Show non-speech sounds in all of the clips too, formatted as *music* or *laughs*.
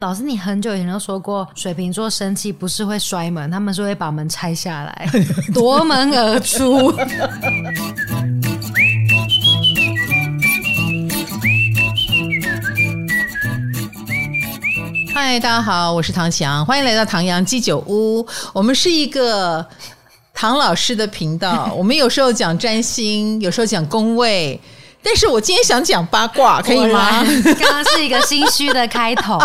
老师，你很久以前就说过，水瓶座生气不是会摔门，他们是会把门拆下来，*laughs* 夺门而出。嗨，大家好，我是唐翔，欢迎来到唐阳鸡酒屋。我们是一个唐老师的频道，*laughs* 我们有时候讲占星，有时候讲宫位。但是我今天想讲八卦，可以吗？刚刚是一个心虚的开头。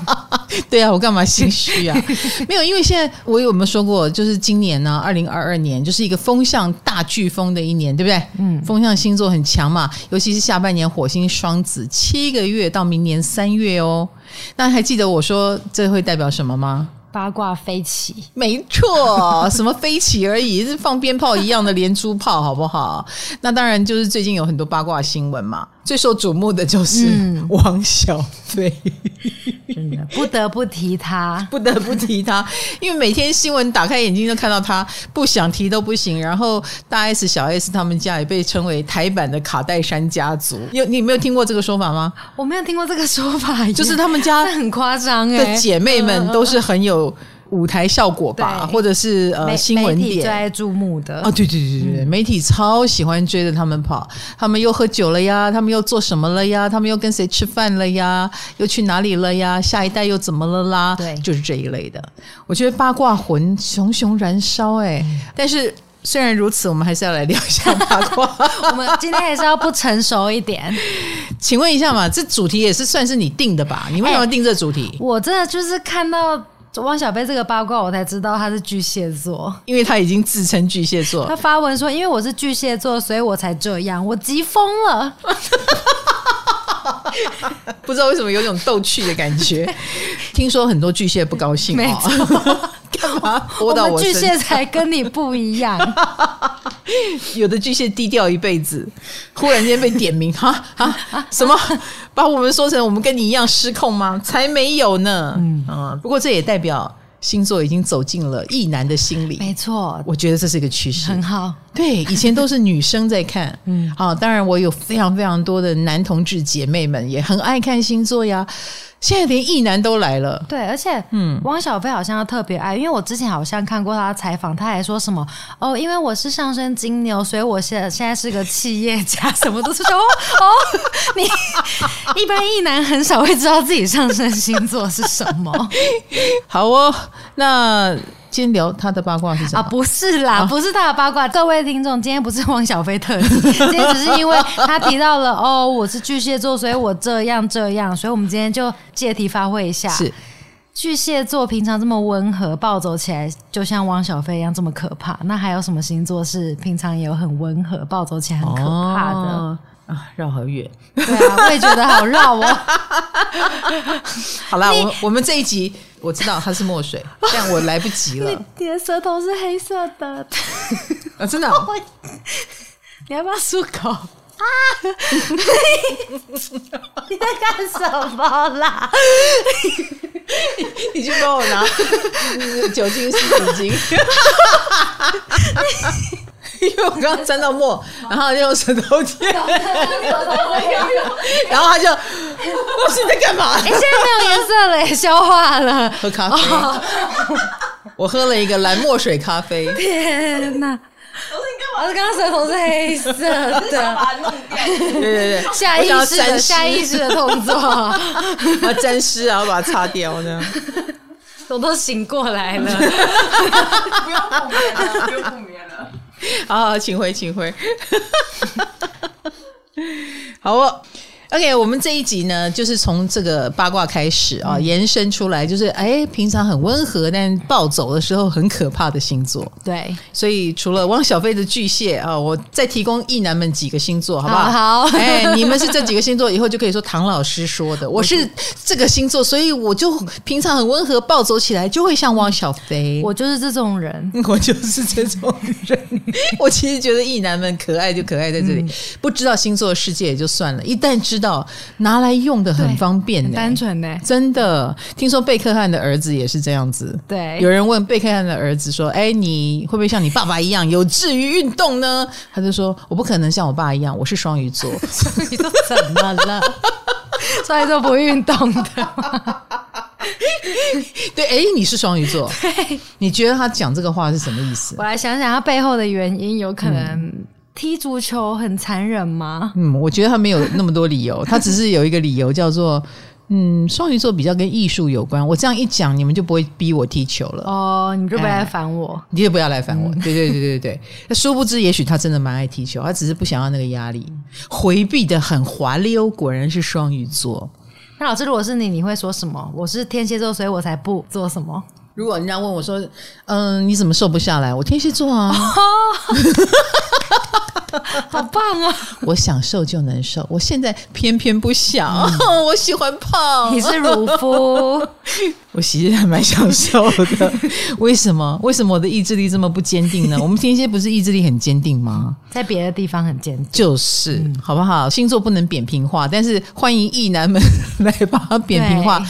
*laughs* 对啊，我干嘛心虚啊？*laughs* 没有，因为现在我有没有说过，就是今年呢，二零二二年就是一个风向大飓风的一年，对不对？嗯，风向星座很强嘛，尤其是下半年火星双子，七个月到明年三月哦。那还记得我说这会代表什么吗？八卦飞起，没错，什么飞起而已，是放鞭炮一样的连珠炮，好不好？*laughs* 那当然就是最近有很多八卦新闻嘛，最受瞩目的就是王小飞，嗯、真的不得不提他，*laughs* 不得不提他，因为每天新闻打开眼睛就看到他，不想提都不行。然后大 S、小 S 他们家也被称为台版的卡戴珊家族，有你没有听过这个说法吗？我没有听过这个说法，就是他们家 *laughs* 很夸张哎，的姐妹们都是很有。舞台效果吧，或者是呃新闻点最爱注目的哦，对对对对对，嗯、媒体超喜欢追着他们跑，他们又喝酒了呀，他们又做什么了呀，他们又跟谁吃饭了呀，又去哪里了呀？下一代又怎么了啦？对，就是这一类的。我觉得八卦魂熊熊燃烧哎，嗯、但是虽然如此，我们还是要来聊一下八卦。*laughs* 我们今天还是要不成熟一点，请问一下嘛，这主题也是算是你定的吧？你为什么定这主题？我真的就是看到。汪小菲这个八卦，我才知道他是巨蟹座，因为他已经自称巨蟹座。他发文说：“因为我是巨蟹座，所以我才这样。”我急疯了，*laughs* 不知道为什么有种逗趣的感觉。听说很多巨蟹不高兴。*laughs* 干嘛？*laughs* 我们巨蟹才跟你不一样。*laughs* 有的巨蟹低调一辈子，忽然间被点名，哈啊啊！什么？把我们说成我们跟你一样失控吗？才没有呢。嗯啊，不过这也代表星座已经走进了意男的心里。没错，我觉得这是一个趋势，很好。对，以前都是女生在看，*laughs* 嗯，好，当然我有非常非常多的男同志姐妹们也很爱看星座呀。现在连异男都来了，对，而且，嗯，汪小菲好像特别爱，因为我之前好像看过他的采访，他还说什么哦，因为我是上升金牛，所以我现在现在是个企业家，*laughs* 什么都是说哦，哦，你一般异男很少会知道自己上升星座是什么。*laughs* 好哦，那。今天聊他的八卦是什么？啊，不是啦，啊、不是他的八卦。各位听众，今天不是汪小菲特辑，*laughs* 今天只是因为他提到了哦，我是巨蟹座，所以我这样这样，所以我们今天就借题发挥一下。是巨蟹座平常这么温和，暴走起来就像汪小菲一样这么可怕。那还有什么星座是平常也有很温和，暴走起来很可怕的？哦啊，绕好远。对啊，我也觉得好绕哦。*laughs* 好啦，我我们这一集我知道它是墨水，*laughs* 但我来不及了。你的舌头是黑色的 *laughs* 啊，真的、哦？你要不要漱口啊？你在干什么啦？你去帮我拿酒精湿纸巾。因为我刚刚沾到墨，然后就用舌头舔，然后他就，我是你在干嘛？哎、欸，现在没有颜色了，也消化了。喝咖啡，哦、我喝了一个蓝墨水咖啡。天哪！我是刚刚舌头是黑色的，把它弄掉。对对对，*laughs* 下意识的下意识的动作，*laughs* 要沾湿，然后把它擦掉，这样。*laughs* 我都醒过来了，不用补眠了，不用补眠了。好好，请回，请回。*laughs* 好哦。OK，我们这一集呢，就是从这个八卦开始啊，延伸出来，就是哎，平常很温和，但暴走的时候很可怕的星座。对，所以除了汪小菲的巨蟹啊，我再提供异男们几个星座，好不好？好，哎，你们是这几个星座，以后就可以说唐老师说的，*laughs* 我是这个星座，所以我就平常很温和，暴走起来就会像汪小菲。我就是这种人，*laughs* 我就是这种人。我其实觉得异男们可爱就可爱在这里，嗯、不知道星座的世界也就算了，一旦知。知道拿来用的很方便，很单纯呢。真的，听说贝克汉的儿子也是这样子。对，有人问贝克汉的儿子说：“哎，你会不会像你爸爸一样有志于运动呢？”他就说：“我不可能像我爸一样，我是双鱼座。*laughs* ”双鱼座怎么了？*laughs* 双鱼座不运动的。*laughs* 对，哎，你是双鱼座，你觉得他讲这个话是什么意思？我来想想，他背后的原因有可能踢足球很残忍吗？嗯，我觉得他没有那么多理由，他只是有一个理由叫做。*laughs* 嗯，双鱼座比较跟艺术有关。我这样一讲，你们就不会逼我踢球了。哦，你就不要来烦我，哎，你就不要来烦我。嗯、对对对对对，那 *laughs* 殊不知，也许他真的蛮爱踢球，他只是不想要那个压力，回避的很滑溜。果然是双鱼座。那老师，如果是你，你会说什么？我是天蝎座，所以我才不做什么。如果人家问我说：“嗯，你怎么瘦不下来？”我天蝎座啊。哦 *laughs* 好棒啊！我想瘦就能瘦，我现在偏偏不想。嗯、*laughs* 我喜欢胖，你是乳夫，*laughs* 我其实还蛮想瘦的。为什么？为什么我的意志力这么不坚定呢？我们天蝎不是意志力很坚定吗？在别的地方很坚定，就是、嗯、好不好？星座不能扁平化，但是欢迎异男们来把它扁平化。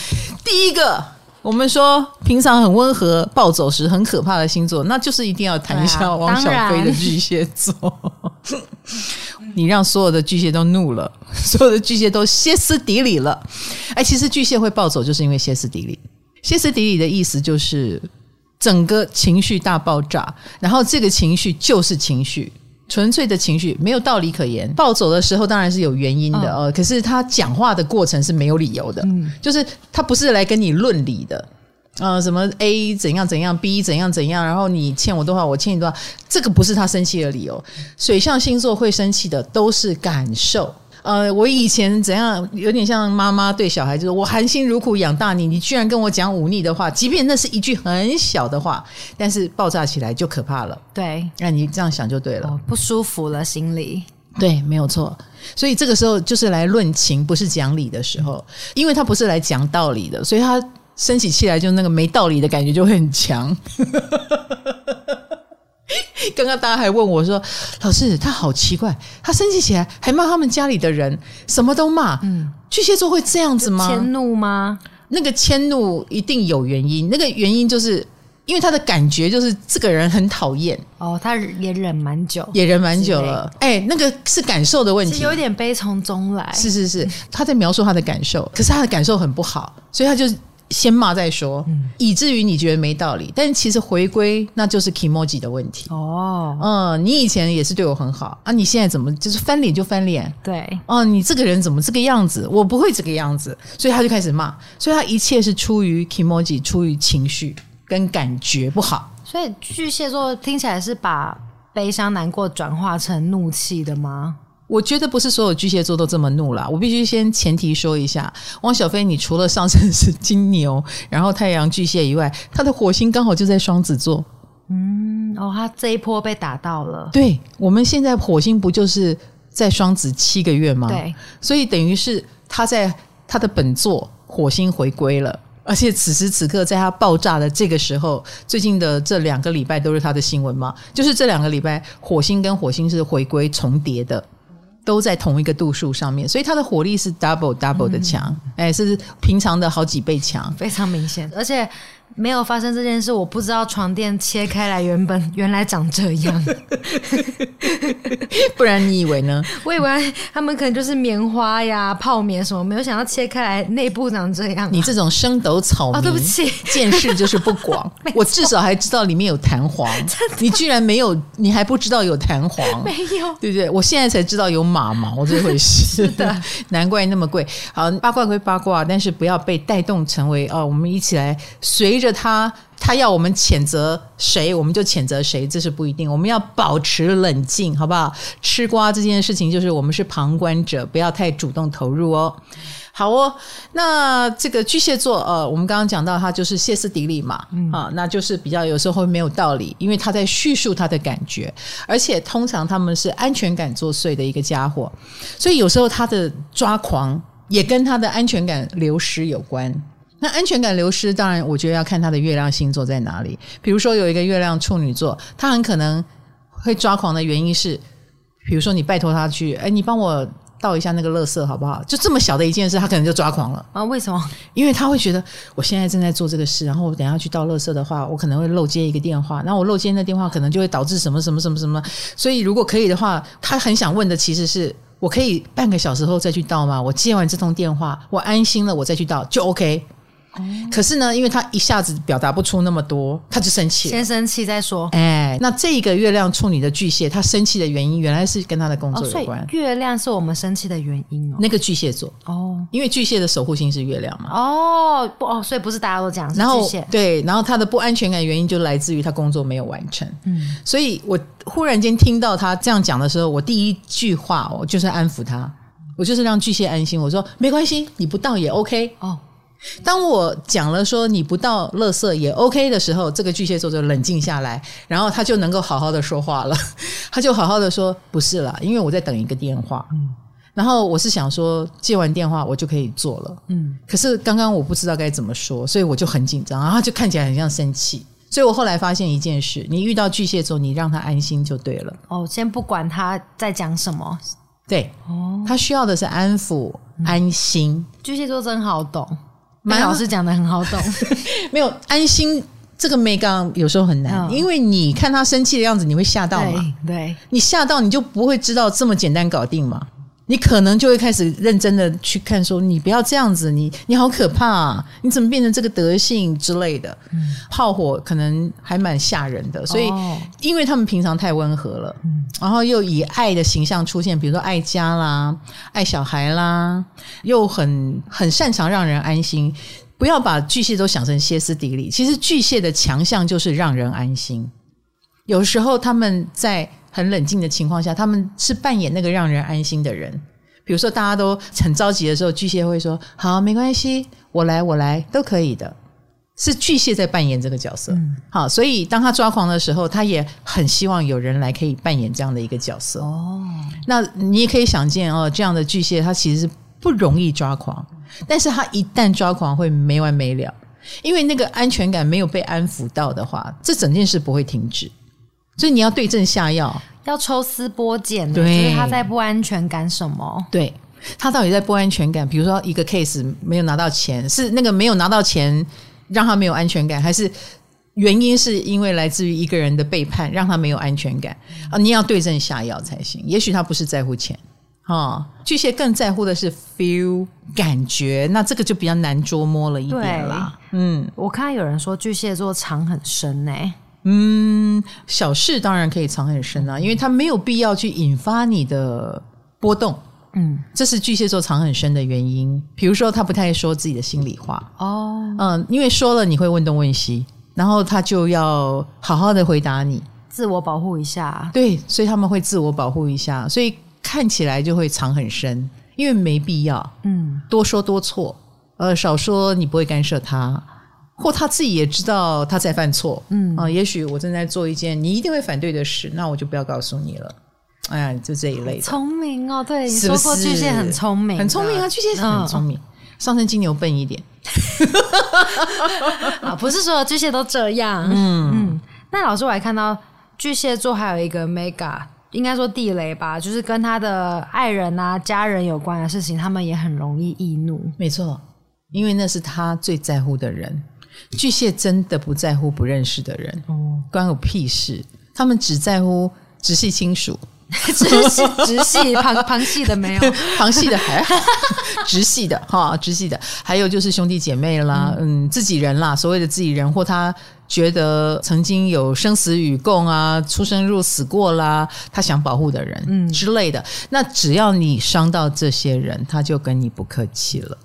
第一个。我们说平常很温和、暴走时很可怕的星座，那就是一定要谈一下汪小菲的巨蟹座。*laughs* 你让所有的巨蟹都怒了，*laughs* 所有的巨蟹都歇斯底里了。哎，其实巨蟹会暴走，就是因为歇斯底里。歇斯底里的意思就是整个情绪大爆炸，然后这个情绪就是情绪。纯粹的情绪没有道理可言，暴走的时候当然是有原因的哦。可是他讲话的过程是没有理由的，嗯，就是他不是来跟你论理的，呃，什么 A 怎样怎样，B 怎样怎样，然后你欠我多少，我欠你多少，这个不是他生气的理由。水象星座会生气的都是感受。呃，我以前怎样，有点像妈妈对小孩，就是我含辛茹苦养大你，你居然跟我讲忤逆的话，即便那是一句很小的话，但是爆炸起来就可怕了。对，那你这样想就对了，哦，不舒服了心里。对，没有错。所以这个时候就是来论情，不是讲理的时候，因为他不是来讲道理的，所以他生起气来就那个没道理的感觉就会很强。*laughs* 刚刚大家还问我说：“老师，他好奇怪，他生气起来还骂他们家里的人，什么都骂。嗯，巨蟹座会这样子吗？迁怒吗？那个迁怒一定有原因，那个原因就是因为他的感觉就是这个人很讨厌。哦，他也忍蛮久，也忍蛮久了。哎，那个是感受的问题，是有点悲从中来。是是是，他在描述他的感受，可是他的感受很不好，所以他就。先骂再说，嗯，以至于你觉得没道理，但其实回归那就是 kimoji 的问题哦。嗯，你以前也是对我很好啊，你现在怎么就是翻脸就翻脸？对，哦，你这个人怎么这个样子？我不会这个样子，所以他就开始骂，所以他一切是出于 kimoji，出于情绪跟感觉不好。所以巨蟹座听起来是把悲伤难过转化成怒气的吗？我觉得不是所有巨蟹座都这么怒啦。我必须先前提说一下，汪小菲，你除了上升是金牛，然后太阳巨蟹以外，他的火星刚好就在双子座。嗯，哦，他这一波被打到了。对，我们现在火星不就是在双子七个月吗？对，所以等于是他在他的本座火星回归了，而且此时此刻在他爆炸的这个时候，最近的这两个礼拜都是他的新闻嘛，就是这两个礼拜火星跟火星是回归重叠的。都在同一个度数上面，所以它的火力是 double double 的强，哎、嗯，是平常的好几倍强，非常明显，而且。没有发生这件事，我不知道床垫切开来原本 *laughs* 原来长这样，*laughs* 不然你以为呢？*laughs* 我以为他们可能就是棉花呀、泡棉什么，没有想到切开来内部长这样、啊。你这种生斗草民，哦、对不起，见识就是不广。我至少还知道里面有弹簧，你居然没有，你还不知道有弹簧？没有，对不对？我现在才知道有马毛这回事。是的，难怪那么贵。好，八卦归八卦，但是不要被带动成为哦，我们一起来随着。他他要我们谴责谁，我们就谴责谁，这是不一定。我们要保持冷静，好不好？吃瓜这件事情，就是我们是旁观者，不要太主动投入哦。好哦，那这个巨蟹座，呃，我们刚刚讲到他就是歇斯底里嘛，嗯、啊，那就是比较有时候会没有道理，因为他在叙述他的感觉，而且通常他们是安全感作祟的一个家伙，所以有时候他的抓狂也跟他的安全感流失有关。那安全感流失，当然我觉得要看他的月亮星座在哪里。比如说有一个月亮处女座，他很可能会抓狂的原因是，比如说你拜托他去，哎，你帮我倒一下那个垃圾好不好？就这么小的一件事，他可能就抓狂了啊？为什么？因为他会觉得我现在正在做这个事，然后我等下去倒垃圾的话，我可能会漏接一个电话，那我漏接那电话可能就会导致什么什么什么什么。所以如果可以的话，他很想问的其实是我可以半个小时后再去倒吗？我接完这通电话，我安心了，我再去倒就 OK。可是呢，因为他一下子表达不出那么多，他就生气，先生气再说。哎，那这个月亮处女的巨蟹，他生气的原因原来是跟他的工作有关。哦、月亮是我们生气的原因哦。那个巨蟹座哦，因为巨蟹的守护星是月亮嘛。哦，不哦，所以不是大家都讲是然后。对，然后他的不安全感原因就来自于他工作没有完成。嗯，所以我忽然间听到他这样讲的时候，我第一句话我就是安抚他，我就是让巨蟹安心。我说没关系，你不到也 OK 哦。当我讲了说你不到垃圾也 OK 的时候，这个巨蟹座就冷静下来，然后他就能够好好的说话了。他就好好的说：“不是啦，因为我在等一个电话。”嗯，然后我是想说接完电话我就可以做了。嗯，可是刚刚我不知道该怎么说，所以我就很紧张，然后他就看起来很像生气。所以我后来发现一件事：你遇到巨蟹座，你让他安心就对了。哦，先不管他在讲什么，对，哦，他需要的是安抚、安心。巨蟹座真好懂。麦老师讲的很好懂，*laughs* 没有安心这个眉角有时候很难，因为你看他生气的样子，你会吓到嘛？对，你吓到你就不会知道这么简单搞定嘛？你可能就会开始认真的去看，说你不要这样子，你你好可怕啊，你怎么变成这个德性之类的？炮火可能还蛮吓人的，所以因为他们平常太温和了，然后又以爱的形象出现，比如说爱家啦、爱小孩啦，又很很擅长让人安心。不要把巨蟹都想成歇斯底里，其实巨蟹的强项就是让人安心。有时候他们在。很冷静的情况下，他们是扮演那个让人安心的人。比如说，大家都很着急的时候，巨蟹会说：“好，没关系，我来，我来，都可以的。”是巨蟹在扮演这个角色。嗯、好，所以当他抓狂的时候，他也很希望有人来可以扮演这样的一个角色。哦，那你也可以想见哦，这样的巨蟹他其实是不容易抓狂，但是他一旦抓狂会没完没了，因为那个安全感没有被安抚到的话，这整件事不会停止。所以你要对症下药，要抽丝剥茧，对，就是他在不安全感什么？对，他到底在不安全感？比如说一个 case 没有拿到钱，是那个没有拿到钱让他没有安全感，还是原因是因为来自于一个人的背叛让他没有安全感？啊，你要对症下药才行。也许他不是在乎钱，哦，巨蟹更在乎的是 feel 感觉，那这个就比较难捉摸了一点啦。嗯，我看有人说巨蟹座藏很深呢、欸。嗯，小事当然可以藏很深啊，因为他没有必要去引发你的波动。嗯，这是巨蟹座藏很深的原因。比如说，他不太说自己的心里话。哦，嗯，因为说了你会问东问西，然后他就要好好的回答你，自我保护一下。对，所以他们会自我保护一下，所以看起来就会藏很深，因为没必要。嗯，多说多错，呃，少说你不会干涉他。或他自己也知道他在犯错，嗯啊，也许我正在做一件你一定会反对的事，那我就不要告诉你了。哎呀，就这一类的。聪明哦，对？你说过巨蟹很聪明，很聪明啊，巨蟹很聪明。嗯、上升金牛笨一点，*laughs* 啊，不是所有巨蟹都这样。嗯嗯。那老师，我还看到巨蟹座还有一个 mega，应该说地雷吧，就是跟他的爱人啊、家人有关的事情，他们也很容易易怒。没错，因为那是他最在乎的人。巨蟹真的不在乎不认识的人，哦，关我屁事！他们只在乎直系亲属，*laughs* 直系直系旁旁系的没有，*laughs* 旁系的还好，*laughs* 直系的哈，直系的，还有就是兄弟姐妹啦，嗯，嗯，自己人啦，所谓的自己人，或他觉得曾经有生死与共啊，出生入死过啦，他想保护的人，嗯。之类的。那只要你伤到这些人，他就跟你不客气了。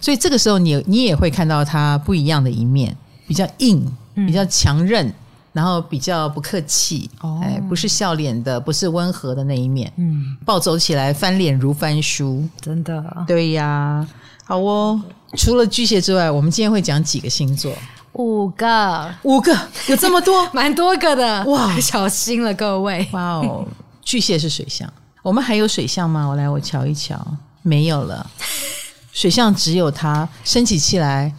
所以这个时候你，你你也会看到他不一样的一面，比较硬，比较强韧，嗯、然后比较不客气，哦、哎，不是笑脸的，不是温和的那一面，嗯，暴走起来翻脸如翻书，真的，对呀，好哦。除了巨蟹之外，我们今天会讲几个星座？五个，五个，有这么多，*laughs* 蛮多个的，哇，小心了各位，哇哦，巨蟹是水象，我们还有水象吗？我来，我瞧一瞧，没有了。*laughs* 水象只有它升起气来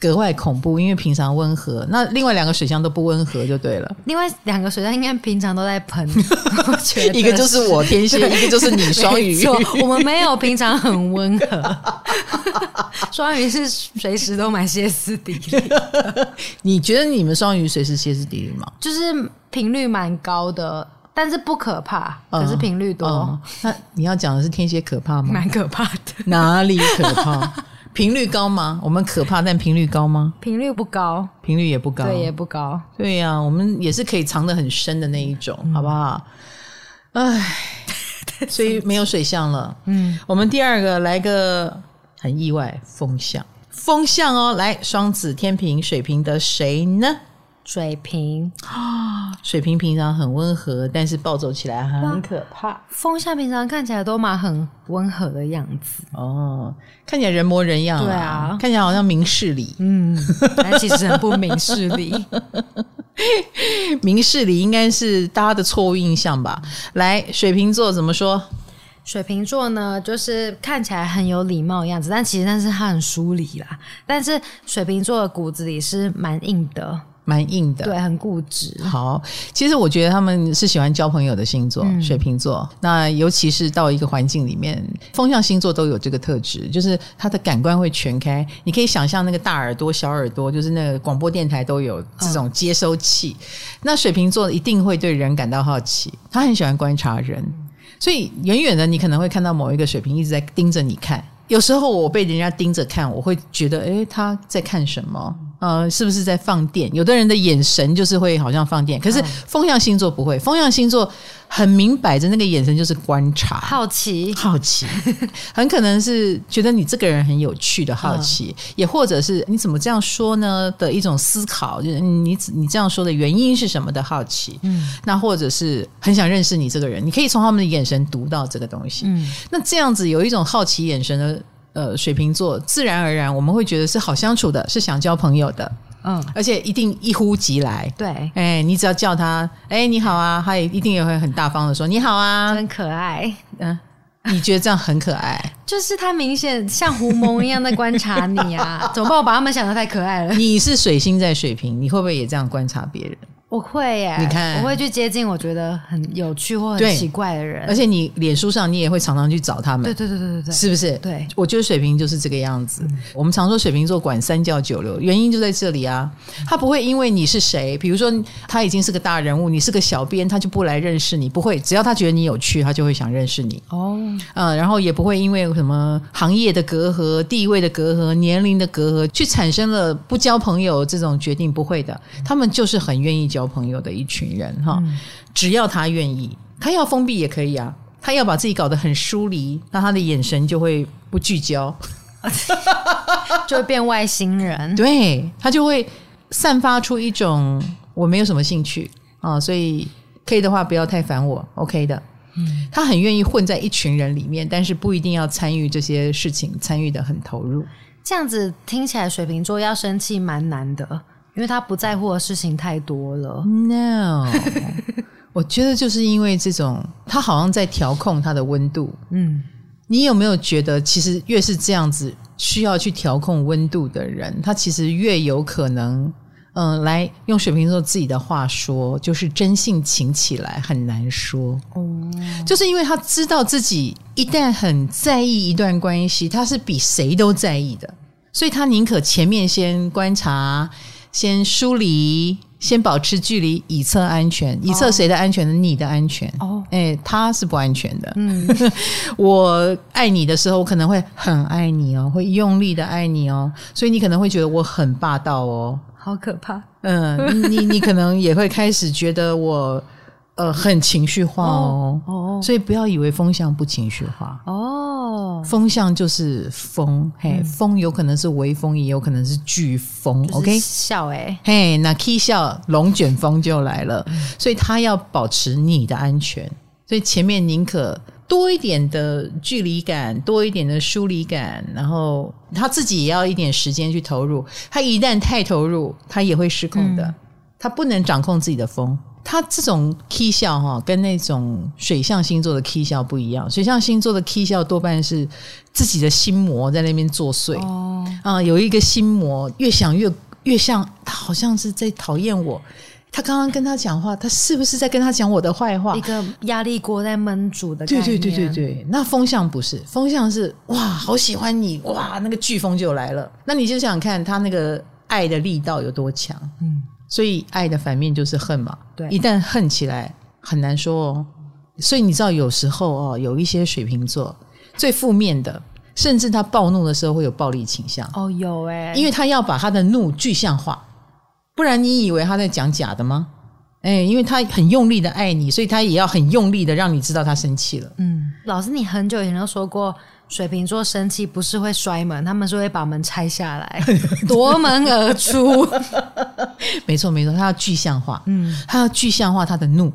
格外恐怖，因为平常温和。那另外两个水象都不温和，就对了。另外两个水象应该平常都在喷，*laughs* 一个就是我天蝎，一个就是你双鱼。*laughs* 我们没有平常很温和，*laughs* 双鱼是随时都蛮歇斯底里。你觉得你们双鱼随时歇斯底里吗？就是频率蛮高的。但是不可怕，可是频率多。嗯嗯、那你要讲的是天蝎可怕吗？蛮可怕的。哪里可怕？频率高吗？我们可怕，但频率高吗？频率不高，频率也不高，对，也不高。对呀、啊，我们也是可以藏得很深的那一种，嗯、好不好？唉，*laughs* 所以没有水象了。嗯，我们第二个来个很意外，风象，风象哦，来双子、天平、水瓶的谁呢？水瓶啊，*gasps* *gasps* 水瓶平常很温和，但是暴走起来很可怕。风象平常看起来都蛮很温和的样子哦，看起来人模人样，对啊，看起来好像明事理，嗯，但其实很不明事理。*laughs* 明事理应该是大家的错误印象吧？来，水瓶座怎么说？水瓶座呢，就是看起来很有礼貌的样子，但其实但是他很疏离啦。但是水瓶座的骨子里是蛮硬的。蛮硬的，对，很固执。好，其实我觉得他们是喜欢交朋友的星座，嗯、水瓶座。那尤其是到一个环境里面，风象星座都有这个特质，就是他的感官会全开。你可以想象那个大耳朵、小耳朵，就是那个广播电台都有这种接收器。哦、那水瓶座一定会对人感到好奇，他很喜欢观察人，所以远远的你可能会看到某一个水瓶一直在盯着你看。有时候我被人家盯着看，我会觉得，诶，他在看什么？呃，是不是在放电？有的人的眼神就是会好像放电，可是风象星座不会，风象星座很明摆着那个眼神就是观察、好奇、好奇，*laughs* 很可能是觉得你这个人很有趣的好奇，嗯、也或者是你怎么这样说呢的一种思考，就是你你这样说的原因是什么的好奇。嗯，那或者是很想认识你这个人，你可以从他们的眼神读到这个东西。嗯，那这样子有一种好奇眼神的。呃，水瓶座自然而然我们会觉得是好相处的，是想交朋友的，嗯，而且一定一呼即来，对，哎，你只要叫他，哎，你好啊，他也一定也会很大方的说你好啊，很可爱，嗯，你觉得这样很可爱？就是他明显像狐獴一样在观察你啊，*laughs* 怎么办？我把他们想的太可爱了。你是水星在水瓶，你会不会也这样观察别人？我会耶，你看，我会去接近我觉得很有趣或很奇怪的人，而且你脸书上你也会常常去找他们，对对对对对对，是不是？对，我觉得水瓶就是这个样子。嗯、我们常说水瓶座管三教九流，原因就在这里啊。他不会因为你是谁，比如说他已经是个大人物，你是个小编，他就不来认识你，不会。只要他觉得你有趣，他就会想认识你。哦，嗯，然后也不会因为什么行业的隔阂、地位的隔阂、年龄的隔阂，去产生了不交朋友这种决定，不会的。他们就是很愿意交朋友的一群。人哈，只要他愿意，他要封闭也可以啊。他要把自己搞得很疏离，那他的眼神就会不聚焦，*laughs* 就会变外星人。对，他就会散发出一种我没有什么兴趣啊，所以可以的话不要太烦我，OK 的。嗯，他很愿意混在一群人里面，但是不一定要参与这些事情，参与的很投入。这样子听起来，水瓶座要生气蛮难的。因为他不在乎的事情太多了。No，*laughs* 我觉得就是因为这种，他好像在调控他的温度。嗯，你有没有觉得，其实越是这样子需要去调控温度的人，他其实越有可能，嗯、呃，来用水瓶座自己的话说，就是真性情起来很难说。哦，就是因为他知道自己一旦很在意一段关系，他是比谁都在意的，所以他宁可前面先观察。先疏离，先保持距离，以测安全。以测谁的安全呢？你的安全。哦，哎，他是不安全的。嗯，*laughs* 我爱你的时候，我可能会很爱你哦，会用力的爱你哦，所以你可能会觉得我很霸道哦，好可怕。嗯，你你可能也会开始觉得我。呃，很情绪化哦，哦，所以不要以为风向不情绪化哦，风向就是风，嘿，风有可能是微风，也有可能是飓风，OK，笑哎，嘿，那 K 笑龙卷风就来了，所以他要保持你的安全，所以前面宁可多一点的距离感，多一点的疏离感，然后他自己也要一点时间去投入，他一旦太投入，他也会失控的，嗯、他不能掌控自己的风。他这种 K 笑哈，跟那种水象星座的 K 笑不一样。水象星座的 K 笑多半是自己的心魔在那边作祟哦，啊、呃，有一个心魔，越想越越像他，好像是在讨厌我。他刚刚跟他讲话，他是不是在跟他讲我的坏话？一个压力锅在焖煮的。对对对对对，那风象不是，风象是哇，好喜欢你哇，那个飓风就来了。那你就想想看他那个爱的力道有多强，嗯。所以爱的反面就是恨嘛，对，一旦恨起来很难说哦。所以你知道有时候哦，有一些水瓶座最负面的甚至他暴怒的时候会有暴力倾向。哦，有哎，因为他要把他的怒具象化，不然你以为他在讲假的吗？哎，因为他很用力的爱你，所以他也要很用力的让你知道他生气了。嗯，老师，你很久以前就说过，水瓶座生气不是会摔门，他们是会把门拆下来，*laughs* 夺门而出。*laughs* 没错，没错，他要具象化，嗯，他要具象化他的怒，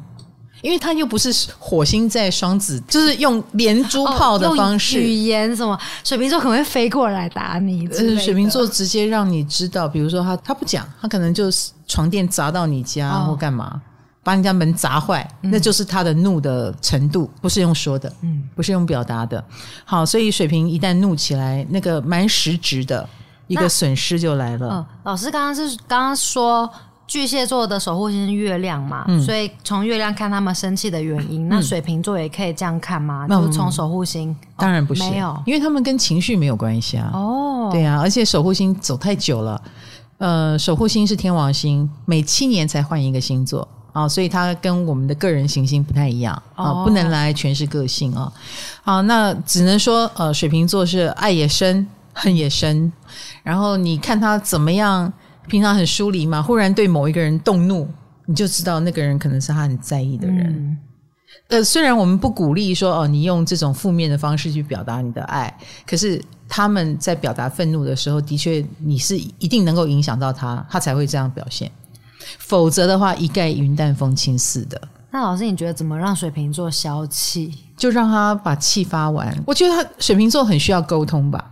因为他又不是火星在双子，就是用连珠炮的方式，哦、语言什么，水瓶座可能会飞过来打你。是水瓶座直接让你知道，比如说他他不讲，他可能就是床垫砸到你家、哦、或干嘛，把你家门砸坏，嗯、那就是他的怒的程度，不是用说的，嗯，不是用表达的。好，所以水瓶一旦怒起来，那个蛮实质的。一个损失就来了。嗯，老师刚刚是刚刚说巨蟹座的守护星是月亮嘛，嗯、所以从月亮看他们生气的原因，嗯、那水瓶座也可以这样看吗？嗯、就是从守护星？当然不是，没有，因为他们跟情绪没有关系啊。哦，对啊，而且守护星走太久了，呃，守护星是天王星，每七年才换一个星座啊，所以它跟我们的个人行星不太一样啊，哦、不能来诠释个性啊。好，那只能说呃，水瓶座是爱也深。恨也深，然后你看他怎么样，平常很疏离嘛，忽然对某一个人动怒，你就知道那个人可能是他很在意的人。嗯、呃，虽然我们不鼓励说哦，你用这种负面的方式去表达你的爱，可是他们在表达愤怒的时候，的确你是一定能够影响到他，他才会这样表现。否则的话，一概云淡风轻似的。那老师，你觉得怎么让水瓶座消气？就让他把气发完。我觉得他水瓶座很需要沟通吧。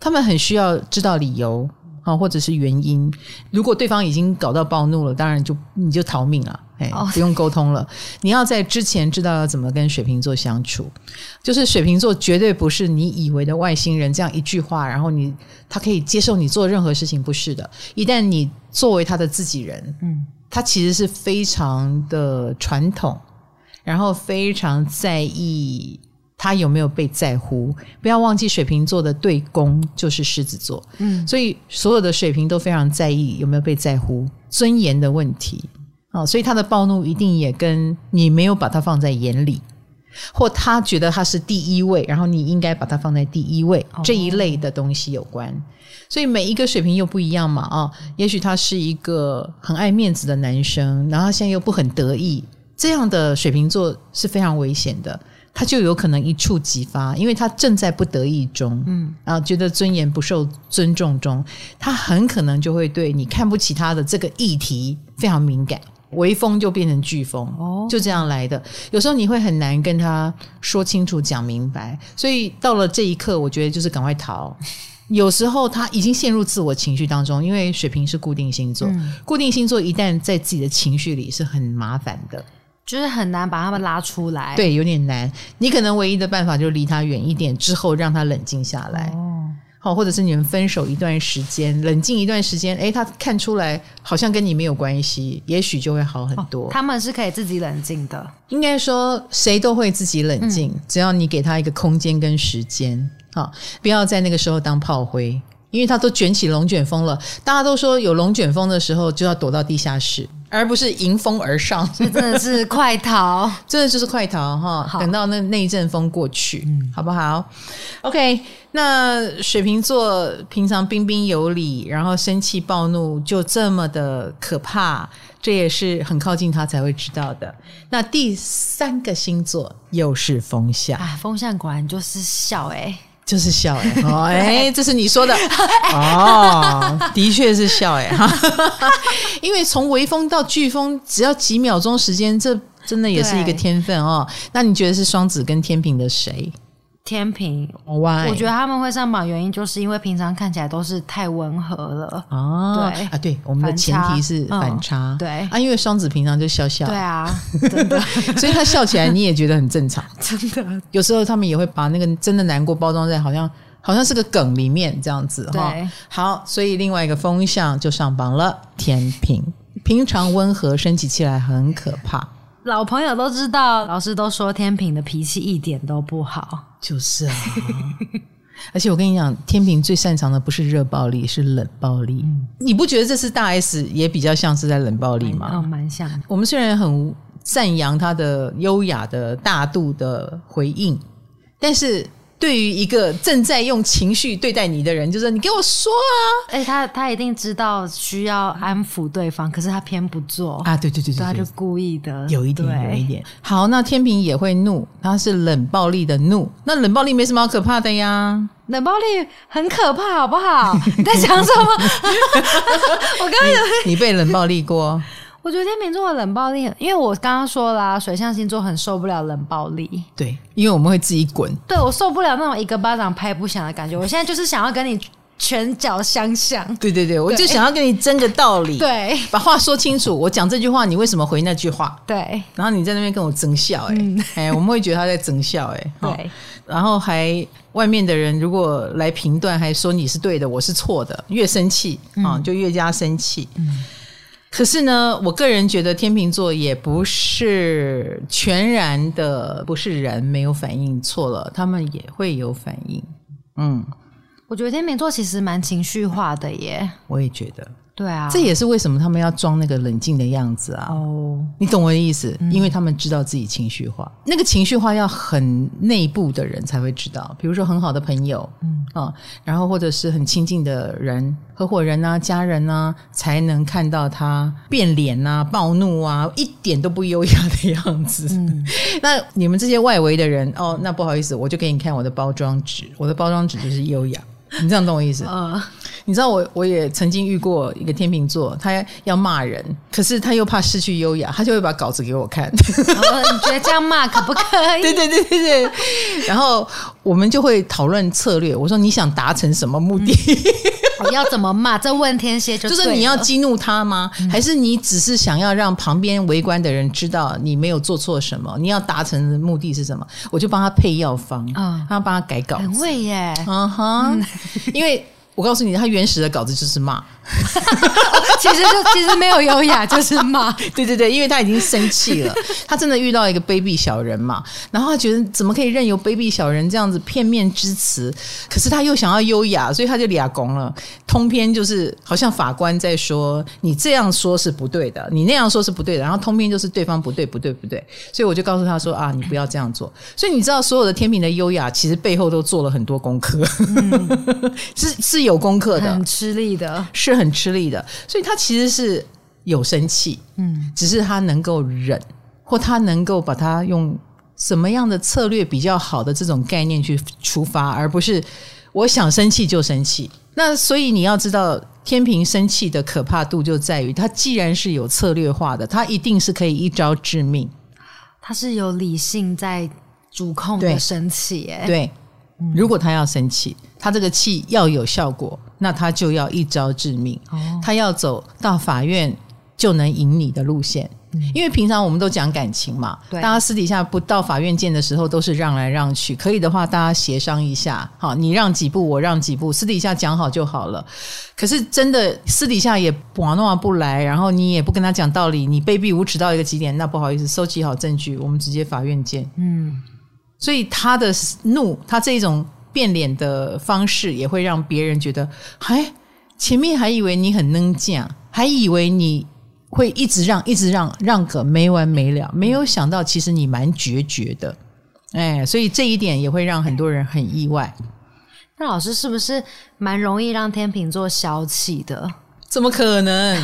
他们很需要知道理由啊，或者是原因。如果对方已经搞到暴怒了，当然就你就逃命了，哎，不用沟通了。你要在之前知道要怎么跟水瓶座相处。就是水瓶座绝对不是你以为的外星人，这样一句话，然后你他可以接受你做任何事情，不是的。一旦你作为他的自己人，嗯，他其实是非常的传统，然后非常在意。他有没有被在乎？不要忘记，水瓶座的对宫就是狮子座，嗯，所以所有的水瓶都非常在意有没有被在乎，尊严的问题啊，所以他的暴怒一定也跟你没有把他放在眼里，或他觉得他是第一位，然后你应该把他放在第一位这一类的东西有关。所以每一个水平又不一样嘛啊，也许他是一个很爱面子的男生，然后他现在又不很得意，这样的水瓶座是非常危险的。他就有可能一触即发，因为他正在不得意中，嗯，然后觉得尊严不受尊重中，他很可能就会对你看不起他的这个议题非常敏感，微风就变成飓风，哦，就这样来的。有时候你会很难跟他说清楚、讲明白，所以到了这一刻，我觉得就是赶快逃。*laughs* 有时候他已经陷入自我情绪当中，因为水瓶是固定星座，嗯，固定星座一旦在自己的情绪里是很麻烦的。就是很难把他们拉出来，对，有点难。你可能唯一的办法就是离他远一点，之后让他冷静下来。哦，好，或者是你们分手一段时间，冷静一段时间，诶，他看出来好像跟你没有关系，也许就会好很多。哦，他们是可以自己冷静的，应该说谁都会自己冷静，嗯，只要你给他一个空间跟时间。好，不要在那个时候当炮灰，因为他都卷起龙卷风了。大家都说有龙卷风的时候就要躲到地下室。而不是迎风而上，这真的是快逃，*laughs* 真的就是快逃哈！等到那那一阵风过去，嗯、好不好？OK，那水瓶座平常彬彬有礼，然后生气暴怒就这么的可怕，这也是很靠近他才会知道的。那第三个星座又是风象，啊，风象果然就是笑哎、欸。就是笑哎、欸，哦哎，*laughs* 这是你说的哦，*laughs* 的确是笑哎、欸，哈，因为从微风到飓风只要几秒钟时间，这真的也是一个天分哦。那你觉得是双子跟天秤的谁？天平，Why? 我觉得他们会上榜原因就是因为平常看起来都是太温和了。哦，对啊，对，我们的前提是反差，嗯、对。啊，因为双子平常就笑笑，对啊，*laughs* 真的，所以他笑起来你也觉得很正常，*laughs* 真的。有时候他们也会把那个真的难过包装在好像好像是个梗里面这样子哈。好，所以另外一个风向就上榜了，天平，平常温和，生起气来很可怕。老朋友都知道，老师都说天平的脾气一点都不好。就是啊，*laughs* 而且我跟你讲，天平最擅长的不是热暴力，是冷暴力。嗯、你不觉得这次大 S 也比较像是在冷暴力吗？哦，蛮像。我们虽然很赞扬他的优雅的大度的回应，但是对于一个正在用情绪对待你的人，就是你给我说啊！哎，他他一定知道需要安抚对方，可是他偏不做啊！对对对对，他就故意的，有一点有一点。好，那天平也会怒，他是冷暴力的怒。那冷暴力没什么好可怕的呀，冷暴力很可怕，好不好？你在讲什么？*laughs* 我刚刚有你，你被冷暴力过？我觉得天秤座的冷暴力，因为我刚刚说啦，水象星座很受不了冷暴力。对，因为我们会自己滚。对，我受不了那种一个巴掌拍不响的感觉。我现在就是想要跟你拳脚相向。对对对，我就想要跟你争个道理。对，把话说清楚。我讲这句话，你为什么回那句话？对。然后你在那边跟我争笑，哎、嗯，哎，我们会觉得他在争笑，哎，*laughs* 对。然后还外面的人如果来评断，还说你是对的，我是错的，越生气啊，就越加生气。嗯。可是呢，我个人觉得天秤座也不是全然的不是人没有反应错了，他们也会有反应。嗯，我觉得天秤座其实蛮情绪化的耶。我也觉得。对啊，这也是为什么他们要装那个冷静的样子啊。哦，你懂我的意思，嗯，因为他们知道自己情绪化，那个情绪化要很内部的人才会知道。比如说很好的朋友，嗯啊，哦，然后或者是很亲近的人，合伙人啊、家人啊，才能看到他变脸啊、暴怒啊，一点都不优雅的样子。嗯，*laughs* 那你们这些外围的人，哦，那不好意思，我就给你看我的包装纸，我的包装纸就是优雅。你这样懂我意思？嗯。你知道我我也曾经遇过一个天秤座，他要骂人，可是他又怕失去优雅，他就会把稿子给我看。*laughs* 哦，你觉得这样骂可不可以？对对对对对。然后我们就会讨论策略。我说你想达成什么目的？我、嗯、要怎么骂？这问天蝎就就是你要激怒他吗？嗯、还是你只是想要让旁边围观的人知道你没有做错什么？你要达成的目的是什么？我就帮他配药方啊，他、嗯、帮他改稿子。很会耶，嗯哼，嗯因为。我告诉你，他原始的稿子就是骂。*laughs* 其实就其实没有优雅，*laughs* 就是骂。对对对，因为他已经生气了，*laughs* 他真的遇到一个卑鄙小人嘛，然后他觉得怎么可以任由卑鄙小人这样子片面之词？可是他又想要优雅，所以他就俩拱了。通篇就是好像法官在说，你这样说是不对的，你那样说是不对的，然后通篇就是对方不对不对不对，所以我就告诉他说啊，你不要这样做。所以你知道，所有的天平的优雅，其实背后都做了很多功课，嗯、是是有功课的，很吃力的，是很吃力的。所以他其实是有生气，嗯，只是他能够忍，或他能够把他用什么样的策略比较好的这种概念去出发，而不是我想生气就生气。那所以你要知道，天平生气的可怕度就在于，他既然是有策略化的，他一定是可以一招致命。他是有理性在主控的生气，哎，对。如果他要生气，他这个气要有效果，那他就要一招致命。哦、他要走到法院就能赢你的路线，嗯、因为平常我们都讲感情嘛，大家私底下不到法院见的时候都是让来让去，可以的话大家协商一下，好，你让几步我让几步，私底下讲好就好了。可是真的私底下也玩弄不来，然后你也不跟他讲道理，你卑鄙无耻到一个极点，那不好意思，收集好证据，我们直接法院见。嗯。所以他的怒，他这种变脸的方式，也会让别人觉得，哎，前面还以为你很能讲，还以为你会一直让，一直让，让个没完没了，没有想到其实你蛮决绝的，哎，所以这一点也会让很多人很意外。那老师是不是蛮容易让天秤座消气的？怎么可能？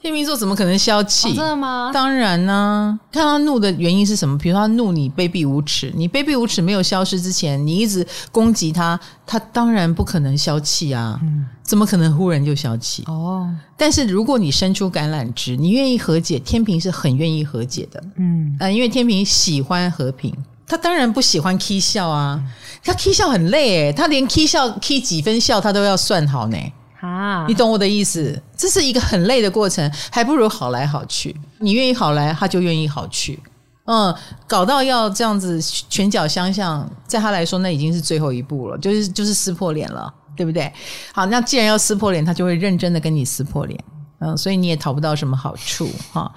天秤座怎么可能消气？哦，真的吗？当然呢，啊。看他怒的原因是什么？比如说他怒你卑鄙无耻，你卑鄙无耻没有消失之前，你一直攻击他，他当然不可能消气啊。嗯，怎么可能忽然就消气？哦，但是如果你伸出橄榄枝，你愿意和解，天平是很愿意和解的。嗯，呃，因为天平喜欢和平，他当然不喜欢 k 笑啊。他 k 笑很累诶，他连 k 笑 k 几分笑他都要算好呢。啊，你懂我的意思？这是一个很累的过程，还不如好来好去。你愿意好来，他就愿意好去。嗯，搞到要这样子拳脚相向，在他来说那已经是最后一步了，就是就是撕破脸了，对不对？好，那既然要撕破脸，他就会认真的跟你撕破脸。嗯，所以你也讨不到什么好处哈。